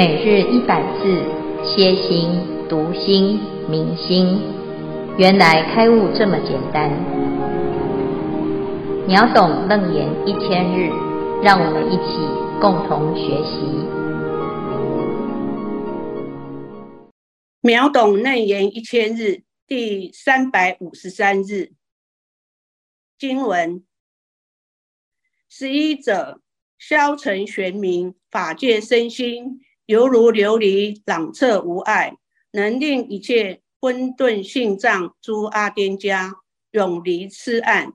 每日一百字，歇心、读心、明心，原来开悟这么简单。秒懂楞严一千日，让我们一起共同学习。秒懂楞严一千日第三百五十三日经文：十一者，消沉玄明，法界身心。犹如琉璃，朗彻无碍，能令一切混沌性障诸阿癫迦永离痴暗。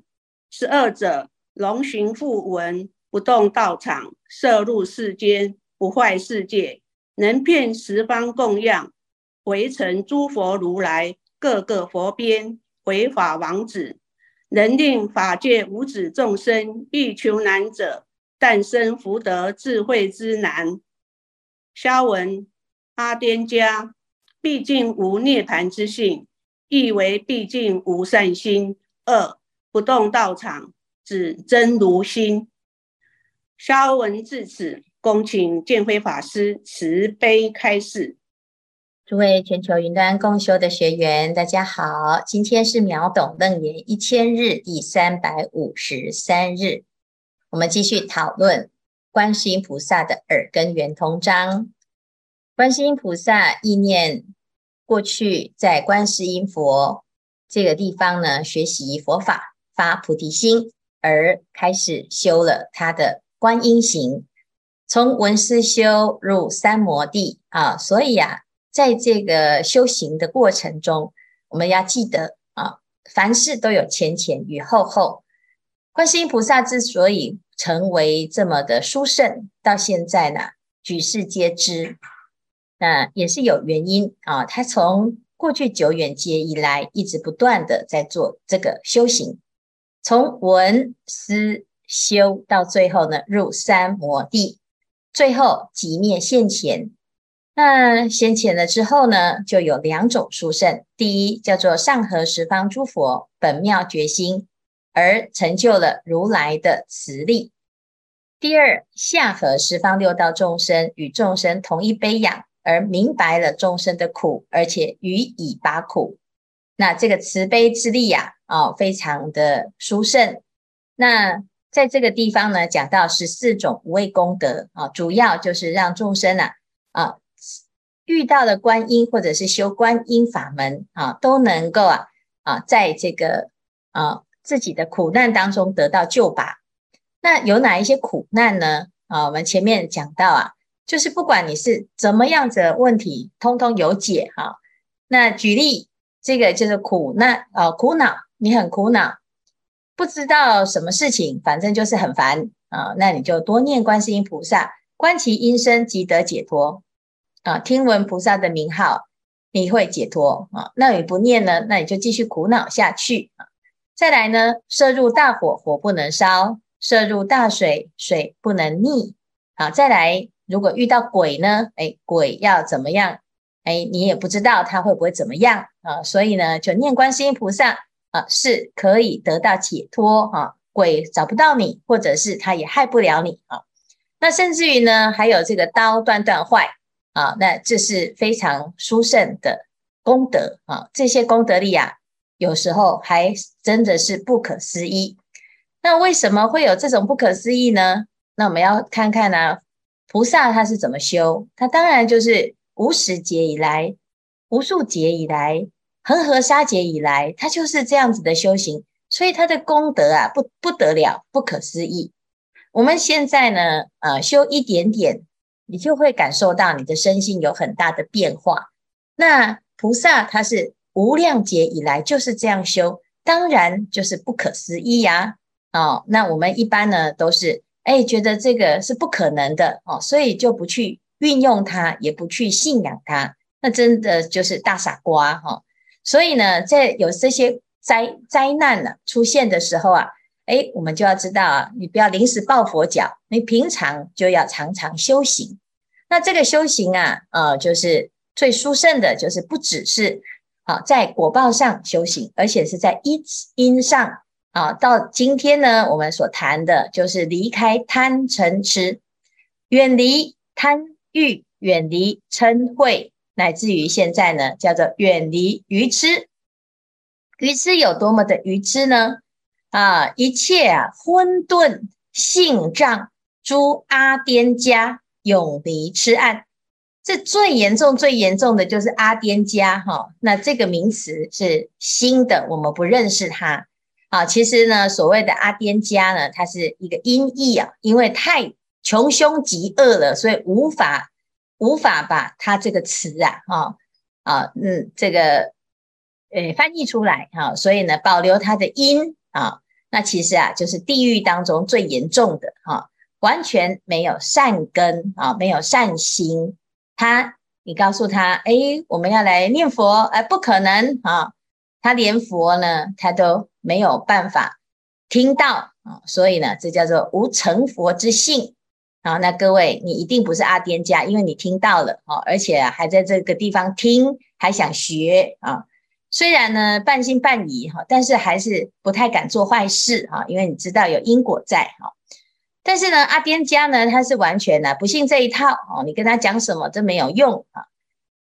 十二者，龙行复闻，不动道场，摄入世间，不坏世界，能遍十方供养，回成诸佛如来，各个佛边，回法王子，能令法界无子众生欲求难者，诞生福德智慧之难。消文阿癫迦，毕竟无涅槃之性，亦为毕竟无善心。二不动道场，指真如心。消文至此，恭请建辉法师慈悲开示。诸位全球云端共修的学员，大家好，今天是秒懂楞严一千日第三百五十三日，我们继续讨论。观世音菩萨的耳根圆通章，观世音菩萨意念过去在观世音佛这个地方呢，学习佛法，发菩提心，而开始修了他的观音行，从文思修入三摩地啊。所以啊，在这个修行的过程中，我们要记得啊，凡事都有前前与后后。观世音菩萨之所以成为这么的殊胜，到现在呢，举世皆知，那也是有原因啊。他从过去久远劫以来，一直不断的在做这个修行，从闻思修到最后呢，入三摩地，最后即灭现前。那现前了之后呢，就有两种殊胜，第一叫做上合十方诸佛本妙觉心。而成就了如来的慈力。第二，下合十方六道众生与众生同一悲仰，而明白了众生的苦，而且予以拔苦。那这个慈悲之力呀，啊，非常的殊胜。那在这个地方呢，讲到十四种无畏功德啊，主要就是让众生啊啊遇到了观音或者是修观音法门啊，都能够啊啊在这个啊。自己的苦难当中得到救拔，那有哪一些苦难呢？啊，我们前面讲到啊，就是不管你是怎么样子的问题，通通有解哈。那举例，这个就是苦难啊，苦恼，你很苦恼，不知道什么事情，反正就是很烦啊。那你就多念观世音菩萨，观其音声即得解脱啊。听闻菩萨的名号，你会解脱啊。那你不念呢？那你就继续苦恼下去啊。再来呢，摄入大火，火不能烧；摄入大水，水不能溺。好，再来，如果遇到鬼呢？哎，鬼要怎么样？哎，你也不知道他会不会怎么样啊？所以呢，就念观世音菩萨啊，是可以得到解脱啊。鬼找不到你，或者是他也害不了你啊。那甚至于呢，还有这个刀断断坏啊，那这是非常殊胜的功德啊。这些功德力啊。有时候还真的是不可思议。那为什么会有这种不可思议呢？那我们要看看呢、啊，菩萨他是怎么修？他当然就是无始劫以来、无数劫以来、恒河沙劫以来，他就是这样子的修行。所以他的功德啊，不不得了，不可思议。我们现在呢，呃，修一点点，你就会感受到你的身心有很大的变化。那菩萨他是。无量劫以来就是这样修，当然就是不可思议呀、哦，那我们一般呢都是哎觉得这个是不可能的哦，所以就不去运用它，也不去信仰它，那真的就是大傻瓜哈、哦！所以呢，在有这些灾灾难呢出现的时候啊，哎，我们就要知道啊，你不要临时抱佛脚，你平常就要常常修行。那这个修行啊，呃，就是最殊胜的，就是不只是。好，在果报上修行，而且是在因因上啊。到今天呢，我们所谈的就是离开贪嗔痴，远离贪欲远离嗔恚，乃至于现在呢，叫做远离愚痴。愚痴有多么的愚痴呢？啊，一切啊昏顿性障，诸阿颠迦永离痴暗。这最严重、最严重的就是阿癫迦哈。那这个名词是新的，我们不认识它。啊，其实呢，所谓的阿癫迦呢，它是一个音译啊，因为太穷凶极恶了，所以无法无法把它这个词啊，哈啊，嗯，这个呃翻译出来哈，所以呢，保留它的音啊，那其实啊，就是地狱当中最严重的哈，完全没有善根啊，没有善心，他你告诉他，哎，我们要来念佛，哎，不可能啊。他连佛呢，他都没有办法听到啊，所以呢，这叫做无成佛之性啊。那各位，你一定不是阿癫迦，因为你听到了啊，而且还在这个地方听，还想学啊。虽然呢半信半疑哈，但是还是不太敢做坏事哈，因为你知道有因果在哈。但是呢，阿癫迦呢，他是完全呢不信这一套哦，你跟他讲什么都没有用啊。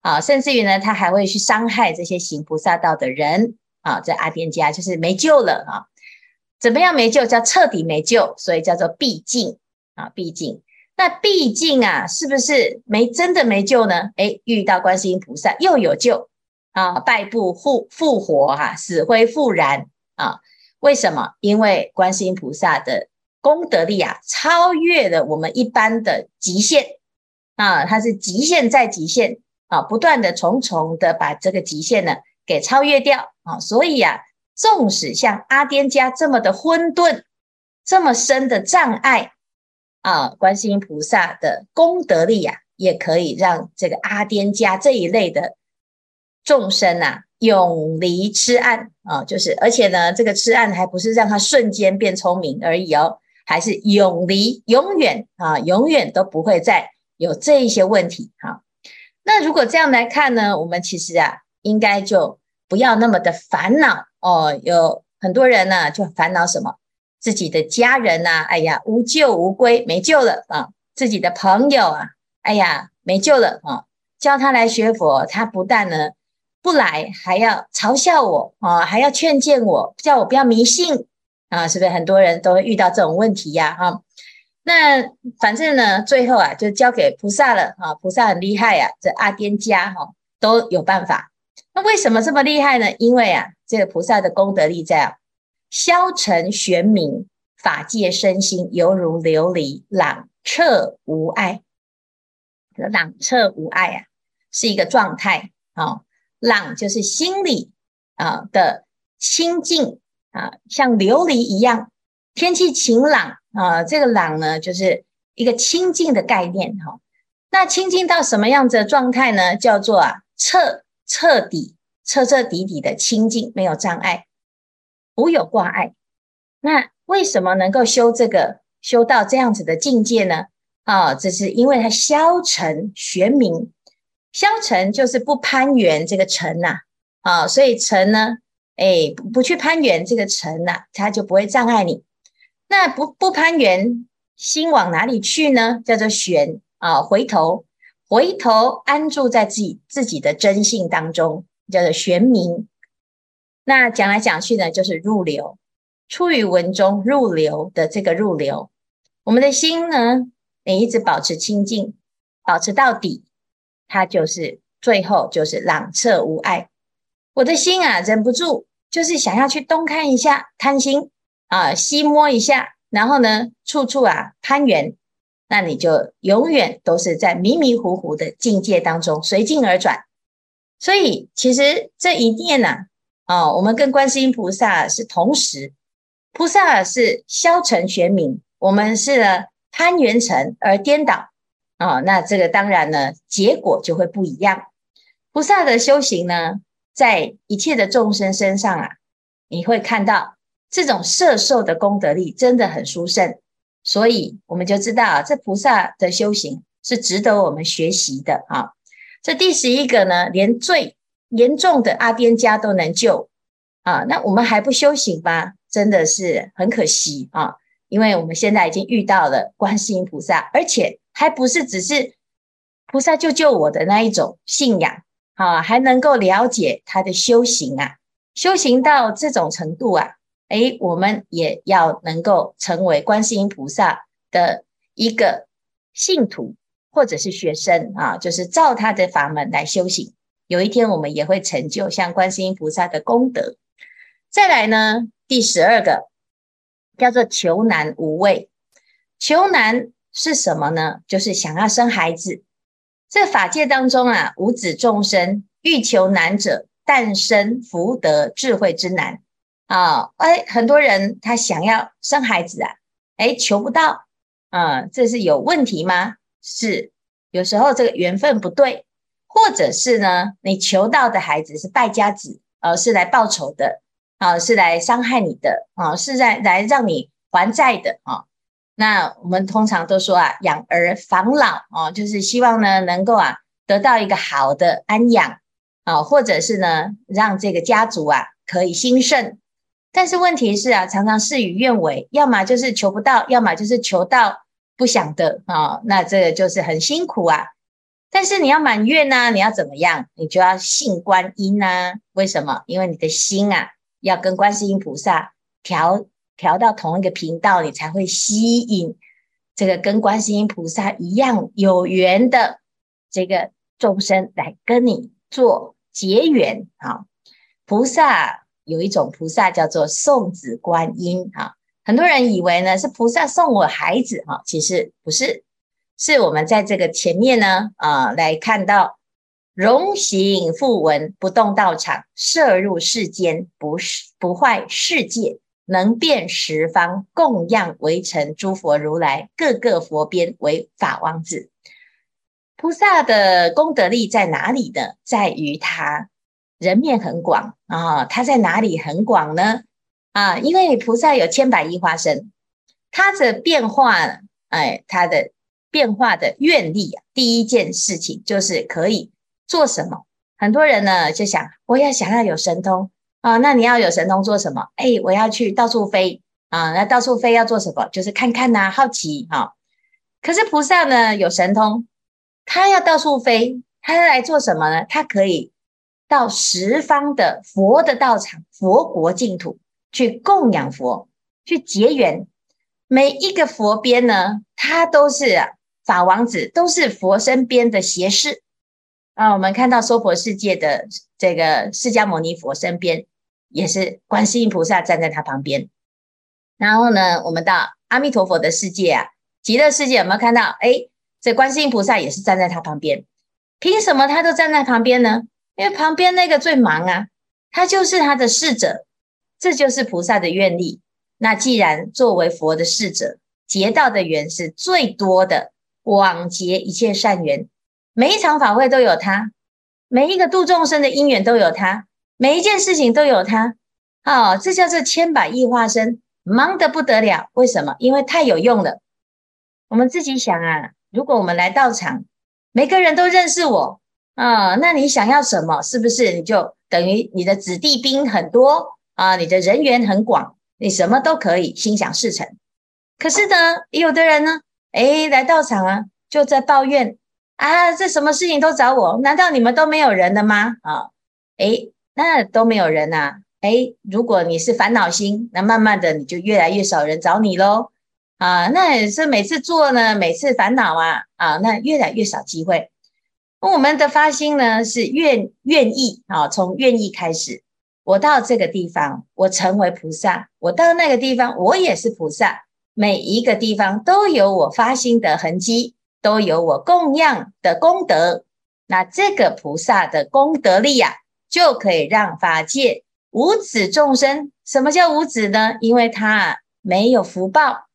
啊，甚至于呢，他还会去伤害这些行菩萨道的人啊，这阿癫迦就是没救了啊！怎么样没救？叫彻底没救，所以叫做毕竟啊，毕竟。那毕竟啊，是不是没真的没救呢？诶，遇到观世音菩萨又有救啊，败部复复活哈、啊，死灰复燃啊？为什么？因为观世音菩萨的功德力啊，超越了我们一般的极限。啊，它是极限再极限。啊，不断的、重重的把这个极限呢给超越掉。啊，所以啊，纵使像阿癫迦这么的混沌、这么深的障碍啊，观世音菩萨的功德力啊，也可以让这个阿癫迦这一类的众生啊，永离痴暗。啊，就是而且呢，这个痴暗还不是让他瞬间变聪明而已哦，还是永离，永远啊，永远都不会再有这一些问题哈。那如果这样来看呢，我们其实啊，应该就不要那么的烦恼哦。有很多人呢，就烦恼什么？自己的家人呐、啊，哎呀，无救无归，没救了啊！自己的朋友啊，哎呀，没救了啊！叫他来学佛，他不但呢不来，还要嘲笑我啊，还要劝谏我，叫我不要迷信啊！是不是很多人都会遇到这种问题呀？哈。那反正呢，最后啊，就交给菩萨了啊！菩萨很厉害啊，这阿癫迦哈都有办法。那为什么这么厉害呢？因为啊，这个菩萨的功德力在啊，消沉玄明，法界身心犹如琉璃，朗彻无碍。朗彻无碍啊，是一个状态啊。朗就是心里啊的清净啊，像琉璃一样，天气晴朗。啊，这个朗呢，就是一个清净的概念哈。那清净到什么样子的状态呢？叫做啊彻彻底、彻彻底底的清净，没有障碍，无有挂碍。那为什么能够修这个修到这样子的境界呢？啊，这是因为它消沉玄明，消沉就是不攀缘这个尘呐啊，所以尘呢，哎，不去攀缘这个尘呐，它就不会障碍你。那不不攀缘，心往哪里去呢？叫做旋啊，回头回头安住在自己自己的真性当中，叫做玄明。那讲来讲去呢，就是入流，出于文中入流的这个入流。我们的心呢，你一直保持清净，保持到底，它就是最后就是朗彻无碍。我的心啊，忍不住就是想要去东看一下，贪心。啊，西摸一下，然后呢，处处啊攀缘，那你就永远都是在迷迷糊糊的境界当中随境而转。所以其实这一念呢，啊，啊，我们跟观世音菩萨是同时，菩萨是消沉玄明，我们是呢攀缘尘而颠倒啊。那这个当然呢，结果就会不一样。菩萨的修行呢，在一切的众生身上啊，你会看到。这种摄受的功德力真的很殊胜，所以我们就知道啊这菩萨的修行是值得我们学习的啊。这第十一个呢，连最严重的阿边家都能救啊，那我们还不修行吗？真的是很可惜啊，因为我们现在已经遇到了观世音菩萨，而且还不是只是菩萨救救我的那一种信仰啊，还能够了解他的修行啊，修行到这种程度啊，诶，我们也要能够成为观世音菩萨的一个信徒或者是学生啊，就是照他的法门来修行。有一天我们也会成就像观世音菩萨的功德。再来呢，第十二个叫做求难无畏。求难是什么呢？就是想要生孩子。这法界当中啊，五子众生欲求难者，但生福德智慧之难啊！哎，很多人他想要生孩子啊，哎，求不到啊，这是有问题吗？是，有时候这个缘分不对，或者是呢，你求到的孩子是败家子，呃，是来报仇的啊，是来伤害你的啊，是在来让你还债的啊。那我们通常都说啊，养儿防老哦，就是希望呢能够啊得到一个好的安养啊，或者是呢让这个家族啊可以兴盛。但是问题是啊，常常事与愿违，要么就是求不到，要么就是求到不想的啊，那这个就是很辛苦啊。但是你要满愿呢，你要怎么样？你就要信观音啊。为什么？因为你的心啊要跟观世音菩萨调。调到同一个频道，你才会吸引这个跟观世音菩萨一样有缘的这个众生来跟你做结缘啊。菩萨有一种菩萨叫做送子观音啊，很多人以为呢是菩萨送我孩子哈，其实不是，是我们在这个前面呢啊来看到容形复闻不动道场，摄入世间不是不坏世界。能遍十方供养围成诸佛如来，各个佛边为法王子。菩萨的功德力在哪里呢？在于他人面很广啊。他在哪里很广呢？啊，因为菩萨有千百亿化身，他的变化，哎，他的变化的愿力啊，第一件事情就是可以做什么？很多人呢就想，我要想要有神通。啊，那你要有神通做什么？哎，我要去到处飞啊！那到处飞要做什么？就是看看呐、好奇啊。可是菩萨呢，有神通，他要到处飞，他要来做什么呢？他可以到十方的佛的道场、佛国净土去供养佛，去结缘。每一个佛边呢，他都是啊法王子，都是佛身边的胁侍啊。我们看到娑婆世界的这个释迦牟尼佛身边。也是观世音菩萨站在他旁边，然后呢，我们到阿弥陀佛的世界啊，极乐世界有没有看到？哎，这观世音菩萨也是站在他旁边。凭什么他都站在旁边呢？因为旁边那个最忙啊，他就是他的侍者，这就是菩萨的愿力。那既然作为佛的侍者，结道的缘是最多的，广结一切善缘，每一场法会都有他，每一个度众生的因缘都有他。每一件事情都有他，哦，这叫做千百亿化身，忙得不得了。为什么？因为太有用了。我们自己想啊，如果我们来道场，每个人都认识我啊，那你想要什么？是不是你就等于你的子弟兵很多啊？你的人缘很广，你什么都可以心想事成。可是呢，有的人呢，诶，来道场啊，就在抱怨啊，这什么事情都找我，难道你们都没有人了吗？啊，诶。那都没有人呐、啊，诶，如果你是烦恼心，那慢慢的你就越来越少人找你喽，啊，那也是每次做呢，每次烦恼啊，啊，那越来越少机会。我们的发心呢是愿愿意啊，从愿意开始，我到这个地方，我成为菩萨；我到那个地方，我也是菩萨。每一个地方都有我发心的痕迹，都有我供养的功德。那这个菩萨的功德力呀、啊。就可以让法界无子众生。什么叫无子呢？因为他没有福报，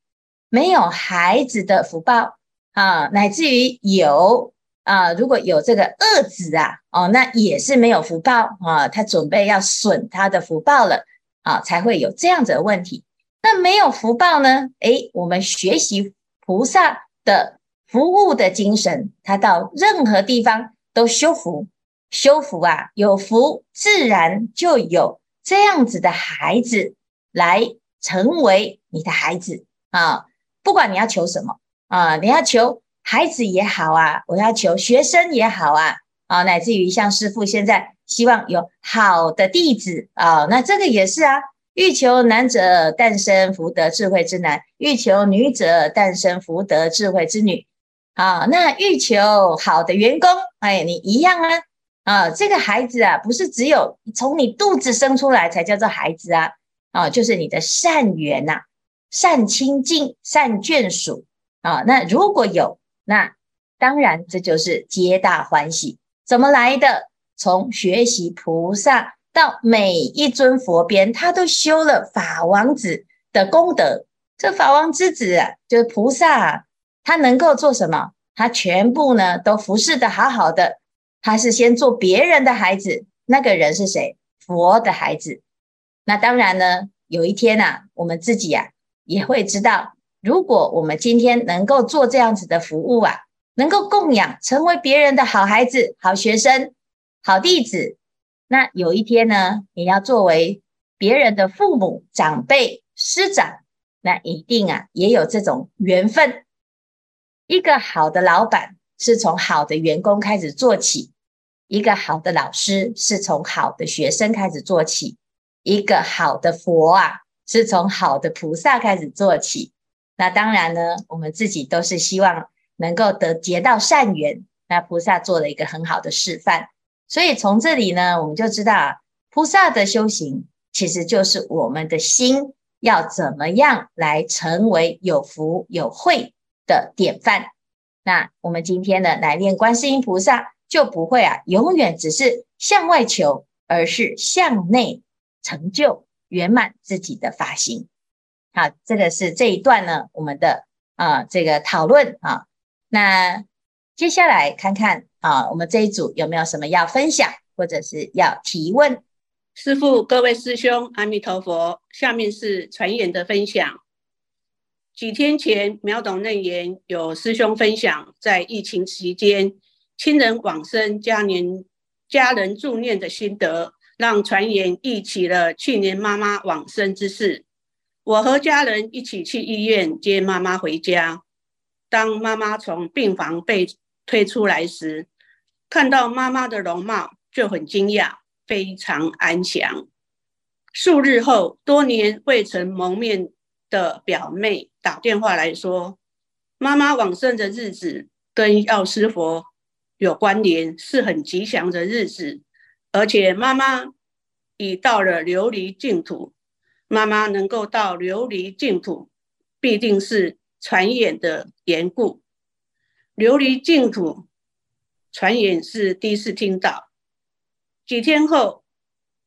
没有孩子的福报啊，乃至于有啊，如果有这个恶子啊，哦，那也是没有福报啊，他准备要损他的福报了啊，才会有这样子的问题。那没有福报呢？诶，我们学习菩萨的服务的精神，他到任何地方都修福。修福啊，有福自然就有这样子的孩子来成为你的孩子啊！不管你要求什么啊，你要求孩子也好啊，我要求学生也好啊，啊，乃至于像师父现在希望有好的弟子啊，那这个也是啊，欲求男者诞生福德智慧之男，欲求女者诞生福德智慧之女，啊，那欲求好的员工，哎，你一样啊，啊，这个孩子啊，不是只有从你肚子生出来才叫做孩子啊，啊，就是你的善缘呐、善亲近，善眷属啊，那如果有。那当然，这就是皆大欢喜。怎么来的？从学习菩萨到每一尊佛边，他都修了法王子的功德。这法王之子啊，就是菩萨啊，他能够做什么？他全部呢都服侍得好好的。他是先做别人的孩子，那个人是谁？佛的孩子。那当然呢，有一天啊，我们自己啊也会知道。如果我们今天能够做这样子的服务啊，能够供养，成为别人的好孩子、好学生、好弟子，那有一天呢，你要作为别人的父母、长辈、师长，那一定啊也有这种缘分。一个好的老板是从好的员工开始做起，一个好的老师是从好的学生开始做起，一个好的佛啊是从好的菩萨开始做起。那当然呢，我们自己都是希望能够得结到善缘。那菩萨做了一个很好的示范，所以从这里呢，我们就知道啊，菩萨的修行其实就是我们的心要怎么样来成为有福有慧的典范。那我们今天呢，来念观世音菩萨，就不会啊，永远只是向外求，而是向内成就圆满自己的法行。好，这个是这一段呢，我们的啊这个讨论啊。那接下来看看啊，我们这一组有没有什么要分享或者是要提问？师父，各位师兄，阿弥陀佛。下面是传言的分享。几天前，秒懂楞严有师兄分享，在疫情期间，亲人往生、家年家人助念的心得，让传言忆起了去年妈妈往生之事。我和家人一起去医院接妈妈回家。当妈妈从病房被推出来时，看到妈妈的容貌就很惊讶，非常安详。数日后，多年未曾谋面的表妹打电话来说，妈妈往生的日子跟药师佛有关联，是很吉祥的日子，而且妈妈已到了琉璃净土。妈妈能够到琉璃净土，必定是传言的缘故。琉璃净土传言是第一次听到。几天后，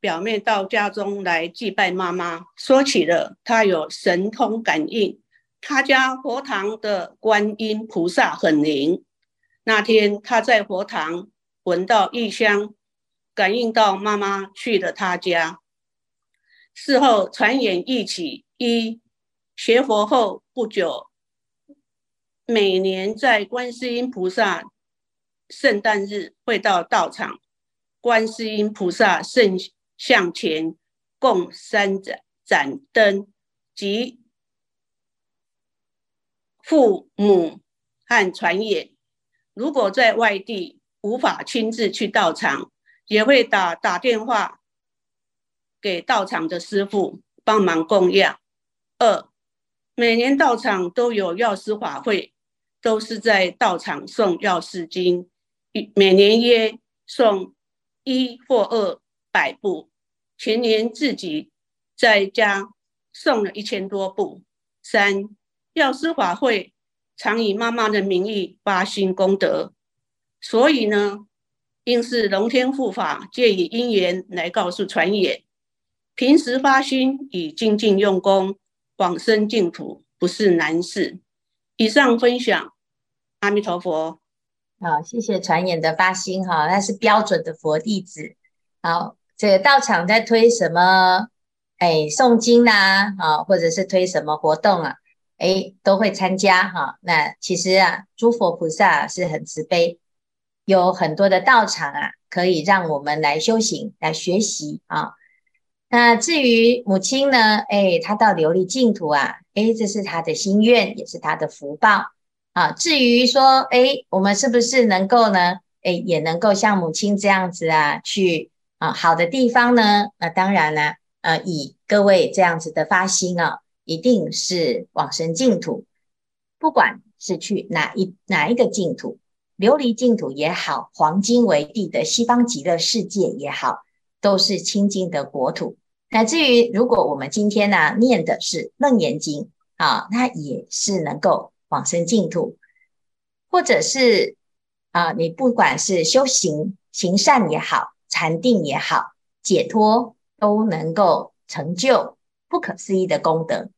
表妹到家中来祭拜妈妈，说起了她有神通感应，她家佛堂的观音菩萨很灵。那天她在佛堂闻到异香，感应到妈妈去了她家。事后传言一起，一学佛后不久，每年在观世音菩萨圣诞日会到道场，观世音菩萨圣向前供三盏盏灯及父母和传言。如果在外地无法亲自去道场，也会打打电话。给道场的师父帮忙供养。二，每年道场都有药师法会，都是在道场送药师经，每年约送一或二百部。前年自己在家诵了一千多部。三，药师法会常以妈妈的名义发心功德，所以呢，应是龙天护法借以因缘来告诉传言。平时发心以精进用功，往生净土不是难事。以上分享，阿弥陀佛。好，谢谢传言的发心哈，他是标准的佛弟子。好，这个道场在推什么？哎，诵经呐，啊，或者是推什么活动啊？哎，都会参加哈。那其实啊，诸佛菩萨是很慈悲，有很多的道场啊，可以让我们来修行、来学习啊。那至于母亲呢？哎，她到琉璃净土啊，哎，这是她的心愿，也是她的福报。啊。至于说，哎，我们是不是能够呢？哎，也能够像母亲这样子啊，去啊好的地方呢？那当然呢，呃，以各位这样子的发心啊，一定是往生净土，不管是去哪一哪一个净土，琉璃净土也好，黄金为地的西方极乐世界也好，都是清净的国土。乃至于，如果我们今天呢、念的是《楞严经》啊，它也是能够往生净土，或者是啊，你不管是修行行善也好，禅定也好，解脱都能够成就不可思议的功德。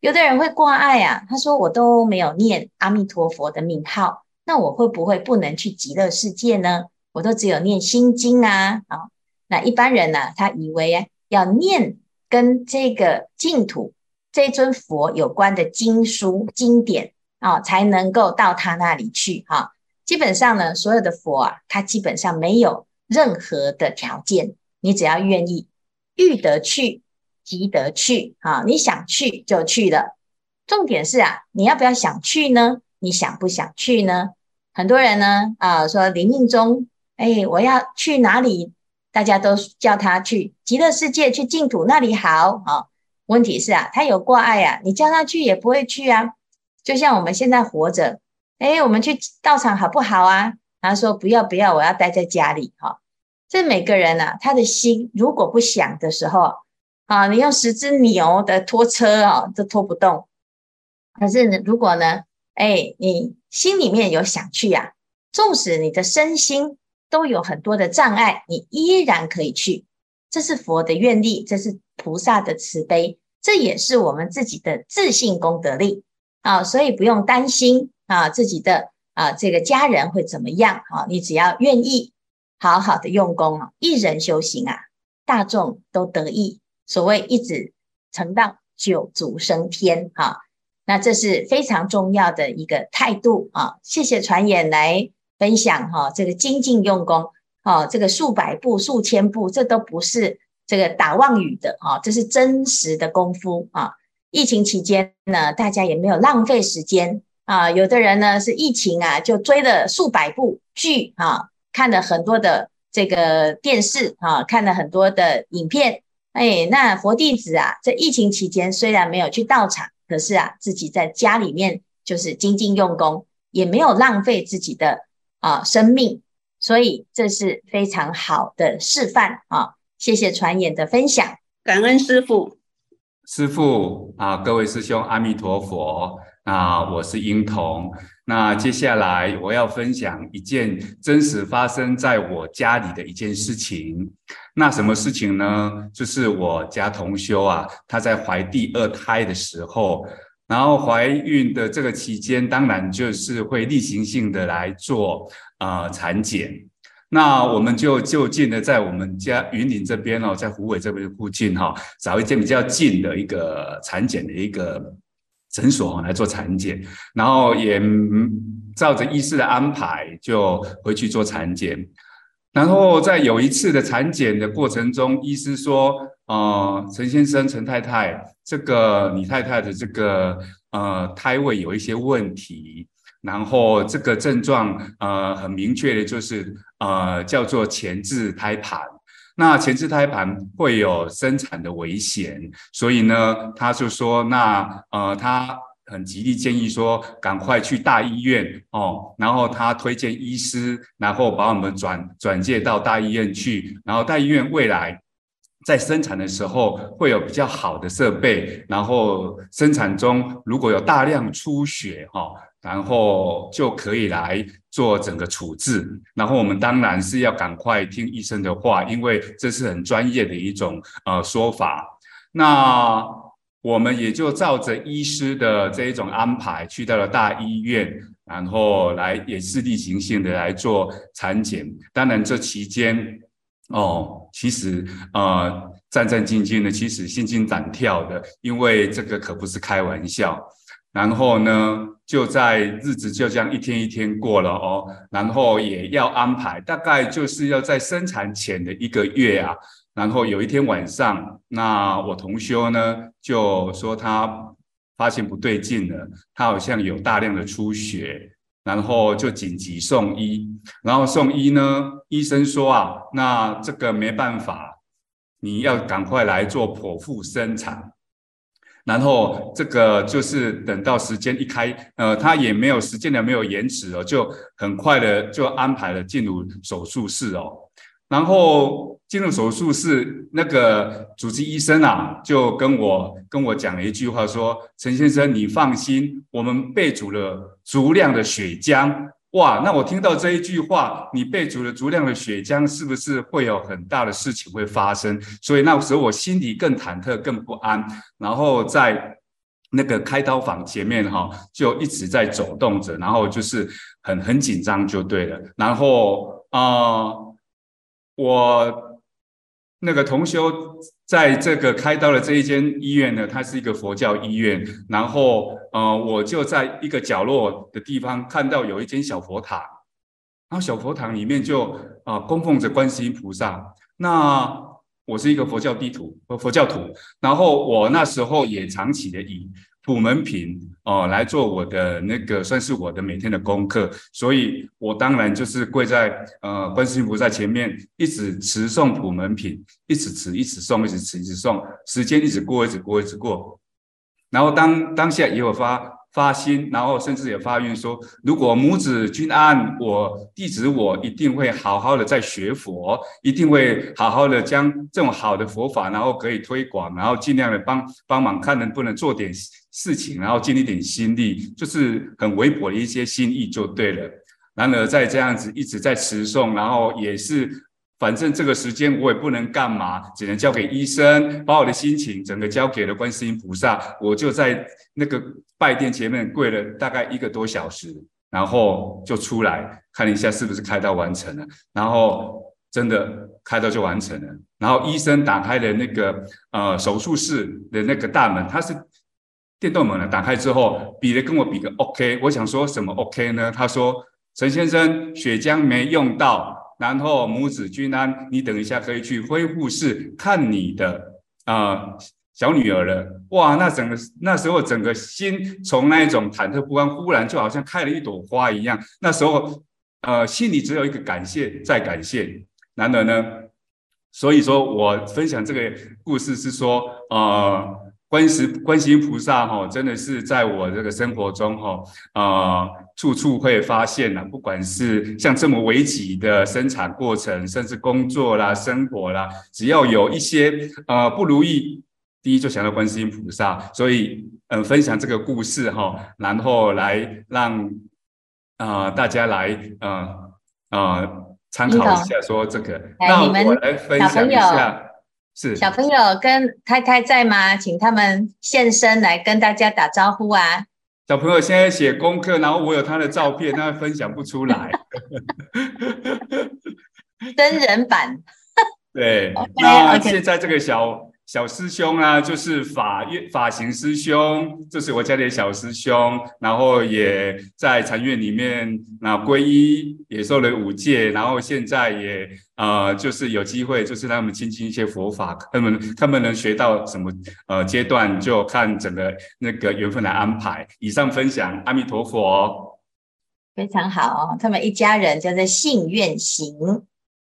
有的人会挂碍啊，他说我都没有念阿弥陀佛的名号，那我会不会不能去极乐世界呢？我都只有念心经啊啊，那一般人呢、他以为啊。要念跟这个净土这尊佛有关的经书经典啊，才能够到他那里去哈。基本上呢，所有的佛啊，他基本上没有任何的条件，你只要愿意，欲得去即得去啊，你想去就去了。重点是啊，你要不要想去呢？你想不想去呢？很多人呢啊，说临命终，哎，我要去哪里？大家都叫他去极乐世界，去净土那里好啊。问题是啊，他有挂碍啊，你叫他去也不会去啊。就像我们现在活着，诶，我们去道场好不好啊？他说不要不要，我要待在家里哈。这每个人啊，他的心如果不想的时候啊，你用十只牛的拖车啊，都拖不动。可是呢，如果呢，诶，你心里面有想去呀，纵使你的身心。都有很多的障碍，你依然可以去。这是佛的愿力，这是菩萨的慈悲，这也是我们自己的自信功德力啊！所以不用担心啊，自己的啊这个家人会怎么样啊？你只要愿意好好的用功啊，一人修行啊，大众都得益。所谓一子成道，九族升天啊，那这是非常重要的一个态度啊！谢谢传演来。分享哈，这个精进用功，哦，这个数百步、数千步，这都不是这个打妄语的啊，这是真实的功夫啊。疫情期间呢，大家也没有浪费时间啊。有的人呢是疫情啊，就追了数百部剧啊，看了很多的这个电视啊，看了很多的影片。哎，那佛弟子啊，在疫情期间虽然没有去道场，可是啊，自己在家里面就是精进用功，也没有浪费自己的。啊，生命，所以这是非常好的示范啊！谢谢传言的分享，感恩师父。师父啊，各位师兄，阿弥陀佛。那我是英童。那接下来我要分享一件真实发生在我家里的一件事情。那什么事情呢？就是我家同修啊，她在怀第二胎的时候。然后怀孕的这个期间，当然就是会例行性的来做呃产检。那我们就就近的在我们家云林这边哦，在虎尾这边附近哈、哦，找一间比较近的一个产检的一个诊所来做产检。然后也照着医师的安排，就回去做产检。然后在有一次的产检的过程中，医师说。呃，陈先生、陈太太，这个你太太的这个呃胎位有一些问题，然后这个症状呃很明确的就是呃叫做前置胎盘，那前置胎盘会有生产的危险，所以呢，他就说那呃他很极力建议说赶快去大医院哦，然后他推荐医师，然后把我们转转介到大医院去，然后大医院未来。在生产的时候会有比较好的设备，然后生产中如果有大量出血哈，然后就可以来做整个处置。然后我们当然是要赶快听医生的话，因为这是很专业的一种呃说法。那我们也就照着医师的这一种安排，去到了大医院，然后来也是例行性的来做产检。当然这期间。哦，其实呃，战战兢兢的，其实心惊胆跳的，因为这个可不是开玩笑。然后呢，就在日子就这样一天一天过了哦，然后也要安排，大概就是要在生产前的一个月啊。然后有一天晚上，那我同修呢就说他发现不对劲了，他好像有大量的出血，然后就紧急送医。然后送医呢，医生说啊，那这个没办法，你要赶快来做剖腹生产。然后这个就是等到时间一开，呃，他也没有时间的没有延迟哦，就很快的就安排了进入手术室哦。然后进入手术室，那个主治医生啊，就跟我跟我讲了一句话说：“陈先生，你放心，我们备足了足量的血浆。”哇，那我听到这一句话，你被煮了足量的血浆，是不是会有很大的事情会发生？所以那时候我心里更忐忑、更不安。然后在那个开刀房前面哈，就一直在走动着，然后就是很很紧张，就对了。然后啊。我那个同修在这个开刀的这一间医院呢，它是一个佛教医院。然后，呃，我就在一个角落的地方看到有一间小佛塔，然后小佛堂里面就啊、供奉着观世音菩萨。那我是一个佛教地徒，佛教徒。然后我那时候也长期的以。普门品哦，来做我的那个算是我的每天的功课，所以我当然就是跪在呃观世音菩萨前面，一直持诵普门品，一直持，一直诵，一直持，一直诵，时间一直过，一直过，一直过，然后当当下也有发。发心，然后甚至也发愿说，如果母子均安，我弟子我一定会好好的在学佛，一定会好好的将这种好的佛法，然后可以推广，然后尽量的帮帮忙，看能不能做点事情，然后尽一点心力，就是很微薄的一些心意就对了。然而在这样子一直在持诵，然后也是。反正这个时间我也不能干嘛，只能交给医生，把我的心情整个交给了观世音菩萨。我就在那个拜殿前面跪了大概一个多小时，然后就出来看了一下是不是开刀完成了，然后真的开刀就完成了。然后医生打开了那个呃手术室的那个大门，它是电动门呢，打开之后比了跟我比个 OK，我想说什么 OK 呢？他说陈先生血浆没用到。然后母子均安，你等一下可以去恢复室看你的啊、小女儿了。哇，那整个那时候整个心从那一种忐忑不安，忽然就好像开了一朵花一样。那时候呃心里只有一个感谢，再感谢。然而呢，所以说我分享这个故事是说呃。观世观世音菩萨哈，真的是在我这个生活中哈，呃，处处会发现呐。不管是像这么危急的生产过程，甚至工作啦、生活啦，只要有一些呃不如意，第一就想到观世音菩萨。所以，嗯、呃，分享这个故事哈，然后来让啊、呃、大家来呃呃参考一下，说这个。那我来分享一下。是小朋友跟太太在吗？请他们现身来跟大家打招呼啊！小朋友现在写功课，然后我有他的照片，他分享不出来。真人版。对，okay, 那现在这个小。小师兄啊，就是法院法行师兄，这是我家里的小师兄，然后也在禅院里面那皈依，也受了五戒，然后现在也呃，就是有机会，就是让他们亲近一些佛法，他们他们能学到什么呃阶段，就看整个那个缘分来安排。以上分享，阿弥陀佛。非常好，他们一家人叫做信愿行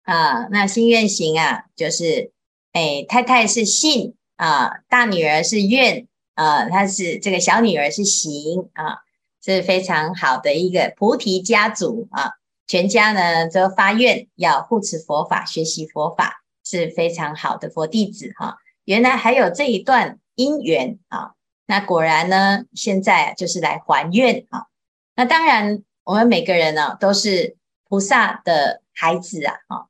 啊，那信愿行啊，就是。哎，太太是信啊，大女儿是愿啊，她是这个小女儿是行啊，是非常好的一个菩提家族啊，全家呢都发愿要护持佛法，学习佛法，是非常好的佛弟子哈、原来还有这一段因缘啊，那果然呢，现在就是来还愿啊。那当然，我们每个人呢、啊、都是菩萨的孩子啊，啊，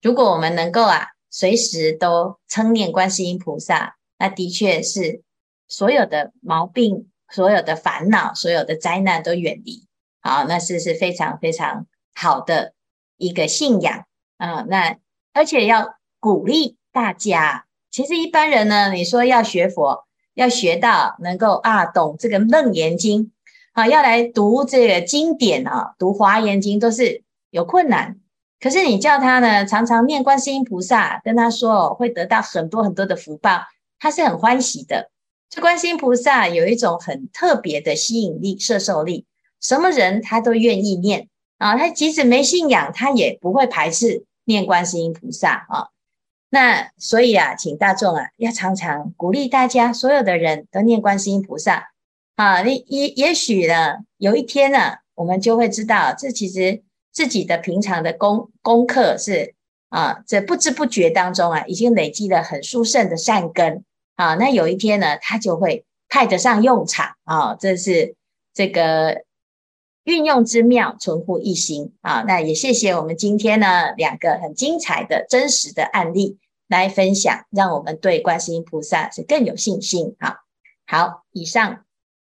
如果我们能够啊。随时都称念观世音菩萨，那的确是所有的毛病、所有的烦恼、所有的灾难都远离。好，那是是非常非常好的一个信仰啊。那而且要鼓励大家，其实一般人呢，你说要学佛，要学到能够啊懂这个《楞严经》啊，要来读这个经典啊，读《华严经》都是有困难。可是你叫他呢，常常念观世音菩萨，跟他说会得到很多很多的福报，他是很欢喜的。这观世音菩萨有一种很特别的吸引力、摄受力，什么人他都愿意念啊。他即使没信仰，他也不会排斥念观世音菩萨啊。那所以啊，请大众啊，要常常鼓励大家，所有的人都念观世音菩萨啊。你也也许呢，有一天呢，我们就会知道，这其实自己的平常的功功课是啊，这不知不觉当中啊，已经累积了很殊胜的善根啊。那有一天呢，他就会派得上用场啊。这是这个运用之妙，存乎一心啊。那也谢谢我们今天呢，两个很精彩的真实的案例来分享，让我们对观世音菩萨是更有信心啊。好，以上。